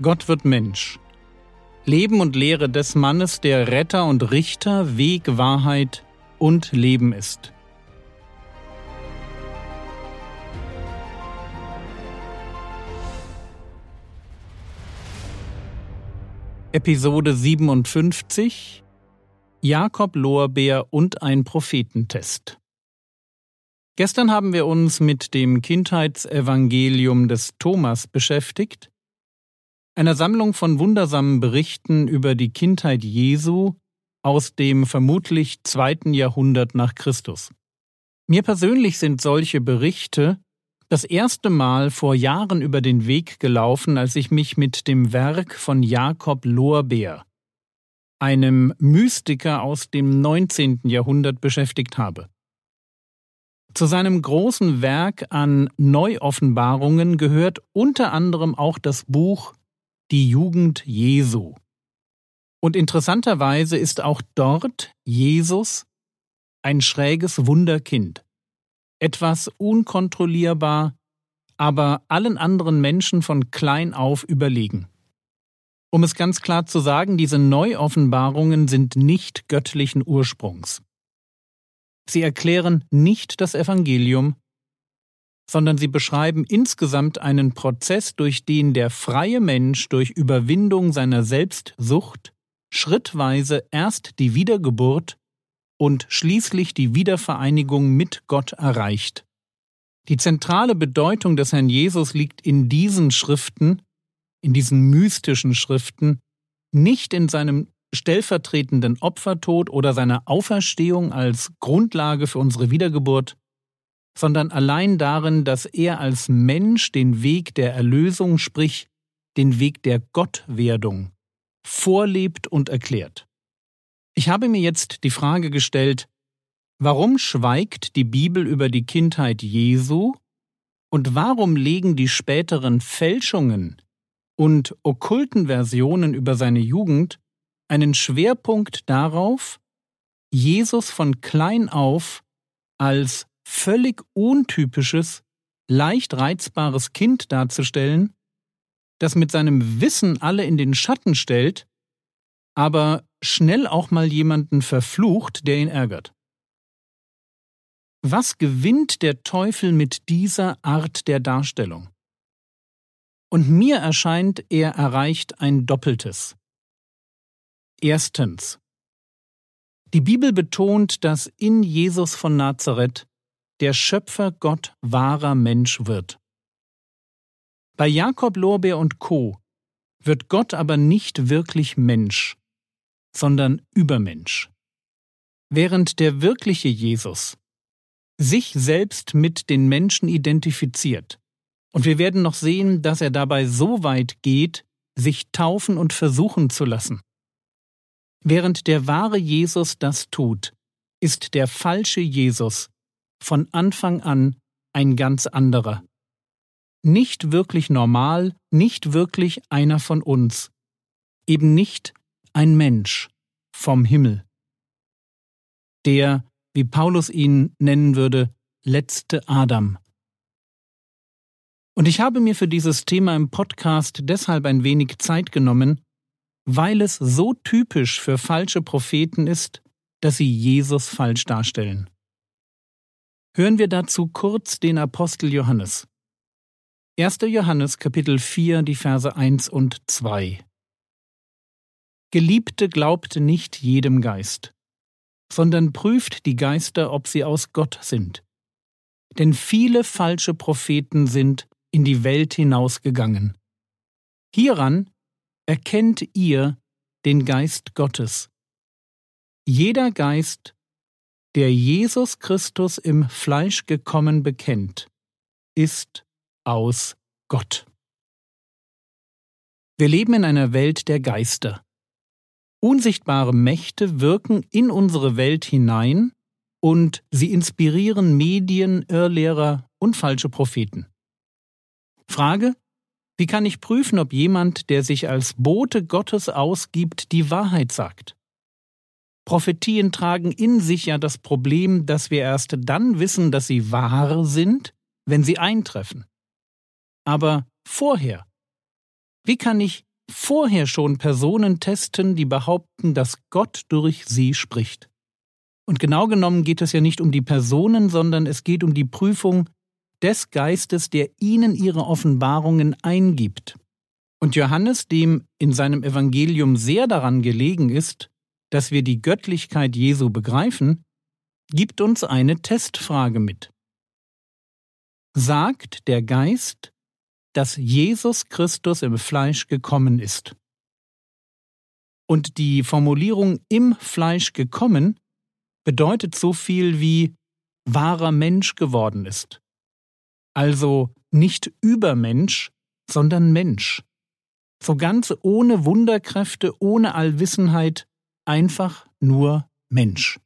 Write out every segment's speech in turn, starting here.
Gott wird Mensch. Leben und Lehre des Mannes, der Retter und Richter, Weg, Wahrheit und Leben ist. Episode 57 Jakob Lorbeer und ein Prophetentest. Gestern haben wir uns mit dem Kindheitsevangelium des Thomas beschäftigt einer Sammlung von wundersamen Berichten über die Kindheit Jesu aus dem vermutlich zweiten Jahrhundert nach Christus. Mir persönlich sind solche Berichte das erste Mal vor Jahren über den Weg gelaufen, als ich mich mit dem Werk von Jakob Lorbeer, einem Mystiker aus dem 19. Jahrhundert, beschäftigt habe. Zu seinem großen Werk an Neuoffenbarungen gehört unter anderem auch das Buch die Jugend Jesu. Und interessanterweise ist auch dort Jesus ein schräges Wunderkind, etwas unkontrollierbar, aber allen anderen Menschen von klein auf überlegen. Um es ganz klar zu sagen, diese Neuoffenbarungen sind nicht göttlichen Ursprungs. Sie erklären nicht das Evangelium, sondern sie beschreiben insgesamt einen Prozess, durch den der freie Mensch durch Überwindung seiner Selbstsucht schrittweise erst die Wiedergeburt und schließlich die Wiedervereinigung mit Gott erreicht. Die zentrale Bedeutung des Herrn Jesus liegt in diesen Schriften, in diesen mystischen Schriften, nicht in seinem stellvertretenden Opfertod oder seiner Auferstehung als Grundlage für unsere Wiedergeburt, sondern allein darin, dass er als Mensch den Weg der Erlösung, sprich den Weg der Gottwerdung, vorlebt und erklärt. Ich habe mir jetzt die Frage gestellt, warum schweigt die Bibel über die Kindheit Jesu und warum legen die späteren Fälschungen und okkulten Versionen über seine Jugend einen Schwerpunkt darauf, Jesus von klein auf als völlig untypisches, leicht reizbares Kind darzustellen, das mit seinem Wissen alle in den Schatten stellt, aber schnell auch mal jemanden verflucht, der ihn ärgert. Was gewinnt der Teufel mit dieser Art der Darstellung? Und mir erscheint, er erreicht ein Doppeltes. Erstens. Die Bibel betont, dass in Jesus von Nazareth der Schöpfer Gott wahrer Mensch wird. Bei Jakob Lorbeer und Co. wird Gott aber nicht wirklich Mensch, sondern Übermensch. Während der wirkliche Jesus sich selbst mit den Menschen identifiziert, und wir werden noch sehen, dass er dabei so weit geht, sich taufen und versuchen zu lassen. Während der wahre Jesus das tut, ist der falsche Jesus von Anfang an ein ganz anderer. Nicht wirklich normal, nicht wirklich einer von uns, eben nicht ein Mensch vom Himmel. Der, wie Paulus ihn nennen würde, letzte Adam. Und ich habe mir für dieses Thema im Podcast deshalb ein wenig Zeit genommen, weil es so typisch für falsche Propheten ist, dass sie Jesus falsch darstellen. Hören wir dazu kurz den Apostel Johannes. 1. Johannes Kapitel 4, die Verse 1 und 2. Geliebte glaubt nicht jedem Geist, sondern prüft die Geister, ob sie aus Gott sind. Denn viele falsche Propheten sind in die Welt hinausgegangen. Hieran erkennt ihr den Geist Gottes. Jeder Geist, der Jesus Christus im Fleisch gekommen bekennt, ist aus Gott. Wir leben in einer Welt der Geister. Unsichtbare Mächte wirken in unsere Welt hinein und sie inspirieren Medien, Irrlehrer und falsche Propheten. Frage, wie kann ich prüfen, ob jemand, der sich als Bote Gottes ausgibt, die Wahrheit sagt? Prophetien tragen in sich ja das Problem, dass wir erst dann wissen, dass sie wahr sind, wenn sie eintreffen. Aber vorher, wie kann ich vorher schon Personen testen, die behaupten, dass Gott durch sie spricht. Und genau genommen geht es ja nicht um die Personen, sondern es geht um die Prüfung des Geistes, der ihnen ihre Offenbarungen eingibt. Und Johannes, dem in seinem Evangelium sehr daran gelegen ist, dass wir die Göttlichkeit Jesu begreifen, gibt uns eine Testfrage mit. Sagt der Geist, dass Jesus Christus im Fleisch gekommen ist? Und die Formulierung im Fleisch gekommen bedeutet so viel wie wahrer Mensch geworden ist. Also nicht Übermensch, sondern Mensch. So ganz ohne Wunderkräfte, ohne Allwissenheit, einfach nur Mensch.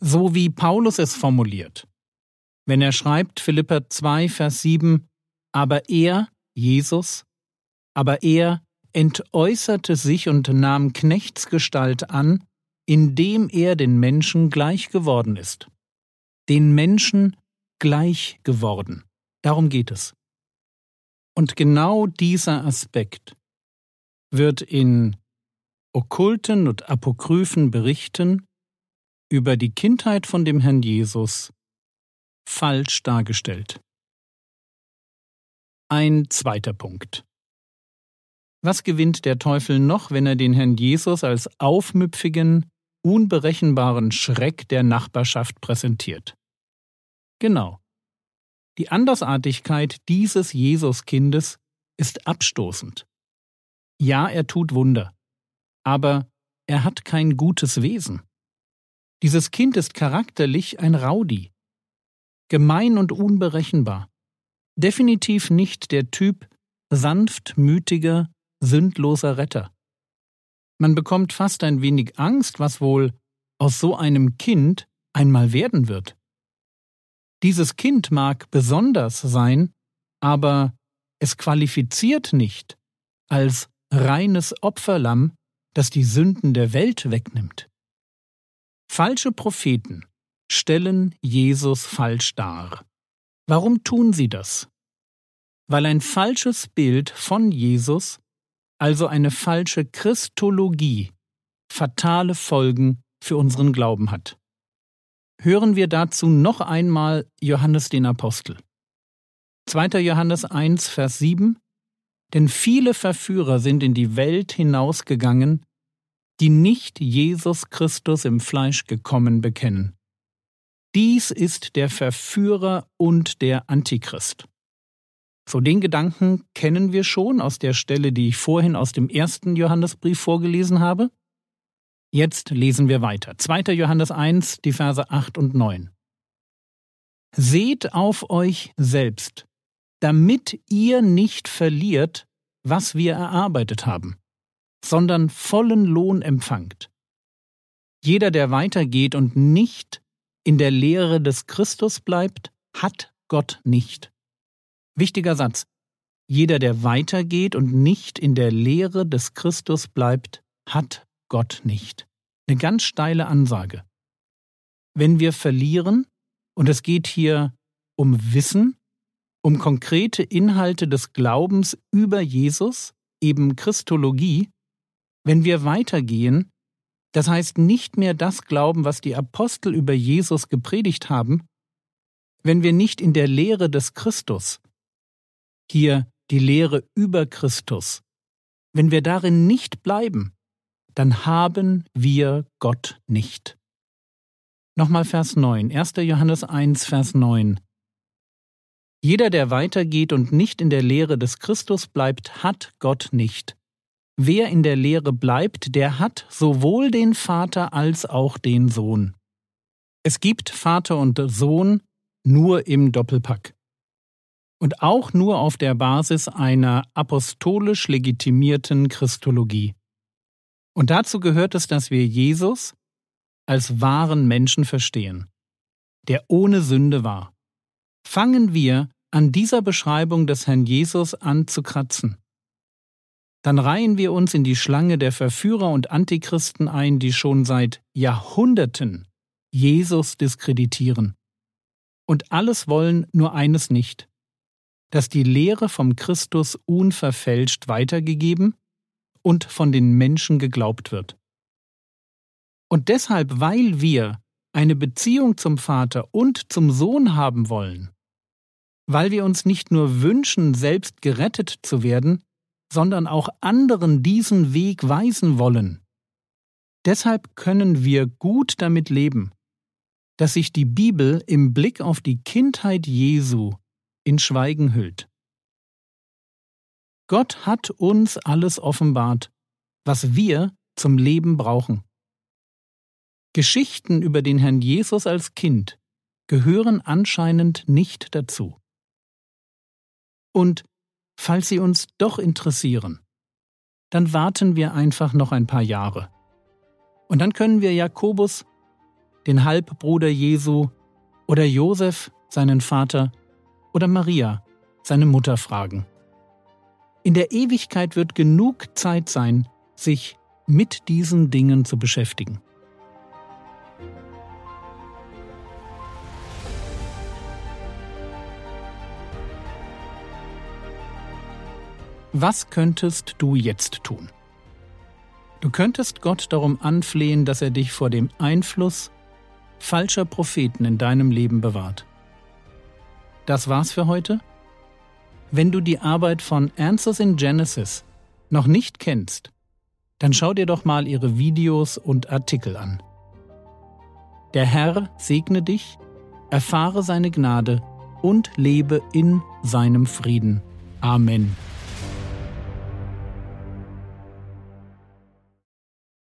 So wie Paulus es formuliert. Wenn er schreibt, Philippa 2, Vers 7, aber er, Jesus, aber er entäußerte sich und nahm Knechtsgestalt an, indem er den Menschen gleich geworden ist. Den Menschen gleich geworden. Darum geht es. Und genau dieser Aspekt wird in okkulten und apokryphen Berichten über die Kindheit von dem Herrn Jesus falsch dargestellt. Ein zweiter Punkt. Was gewinnt der Teufel noch, wenn er den Herrn Jesus als aufmüpfigen, unberechenbaren Schreck der Nachbarschaft präsentiert? Genau. Die Andersartigkeit dieses Jesuskindes ist abstoßend. Ja, er tut Wunder, aber er hat kein gutes Wesen. Dieses Kind ist charakterlich ein Rowdy, gemein und unberechenbar, definitiv nicht der Typ sanftmütiger, sündloser Retter. Man bekommt fast ein wenig Angst, was wohl aus so einem Kind einmal werden wird. Dieses Kind mag besonders sein, aber es qualifiziert nicht als reines Opferlamm, das die Sünden der Welt wegnimmt. Falsche Propheten stellen Jesus falsch dar. Warum tun sie das? Weil ein falsches Bild von Jesus, also eine falsche Christologie, fatale Folgen für unseren Glauben hat. Hören wir dazu noch einmal Johannes den Apostel. 2. Johannes 1, Vers 7 Denn viele Verführer sind in die Welt hinausgegangen, die nicht Jesus Christus im Fleisch gekommen bekennen. Dies ist der Verführer und der Antichrist. So den Gedanken kennen wir schon aus der Stelle, die ich vorhin aus dem ersten Johannesbrief vorgelesen habe. Jetzt lesen wir weiter. 2. Johannes 1, die Verse 8 und 9. Seht auf euch selbst, damit ihr nicht verliert, was wir erarbeitet haben, sondern vollen Lohn empfangt. Jeder, der weitergeht und nicht in der Lehre des Christus bleibt, hat Gott nicht. Wichtiger Satz. Jeder, der weitergeht und nicht in der Lehre des Christus bleibt, hat Gott nicht. Eine ganz steile Ansage. Wenn wir verlieren, und es geht hier um Wissen, um konkrete Inhalte des Glaubens über Jesus, eben Christologie, wenn wir weitergehen, das heißt nicht mehr das glauben, was die Apostel über Jesus gepredigt haben, wenn wir nicht in der Lehre des Christus, hier die Lehre über Christus, wenn wir darin nicht bleiben, dann haben wir Gott nicht. Nochmal Vers 9, 1. Johannes 1, Vers 9. Jeder, der weitergeht und nicht in der Lehre des Christus bleibt, hat Gott nicht. Wer in der Lehre bleibt, der hat sowohl den Vater als auch den Sohn. Es gibt Vater und Sohn nur im Doppelpack und auch nur auf der Basis einer apostolisch legitimierten Christologie. Und dazu gehört es, dass wir Jesus als wahren Menschen verstehen, der ohne Sünde war. Fangen wir an dieser Beschreibung des Herrn Jesus an zu kratzen. Dann reihen wir uns in die Schlange der Verführer und Antichristen ein, die schon seit Jahrhunderten Jesus diskreditieren. Und alles wollen nur eines nicht, dass die Lehre vom Christus unverfälscht weitergegeben und von den Menschen geglaubt wird. Und deshalb, weil wir eine Beziehung zum Vater und zum Sohn haben wollen, weil wir uns nicht nur wünschen, selbst gerettet zu werden, sondern auch anderen diesen Weg weisen wollen. Deshalb können wir gut damit leben, dass sich die Bibel im Blick auf die Kindheit Jesu in Schweigen hüllt. Gott hat uns alles offenbart, was wir zum Leben brauchen. Geschichten über den Herrn Jesus als Kind gehören anscheinend nicht dazu. Und falls sie uns doch interessieren, dann warten wir einfach noch ein paar Jahre. Und dann können wir Jakobus, den Halbbruder Jesu, oder Josef, seinen Vater, oder Maria, seine Mutter fragen. In der Ewigkeit wird genug Zeit sein, sich mit diesen Dingen zu beschäftigen. Was könntest du jetzt tun? Du könntest Gott darum anflehen, dass er dich vor dem Einfluss falscher Propheten in deinem Leben bewahrt. Das war's für heute. Wenn du die Arbeit von Answers in Genesis noch nicht kennst, dann schau dir doch mal ihre Videos und Artikel an. Der Herr segne dich, erfahre seine Gnade und lebe in seinem Frieden. Amen.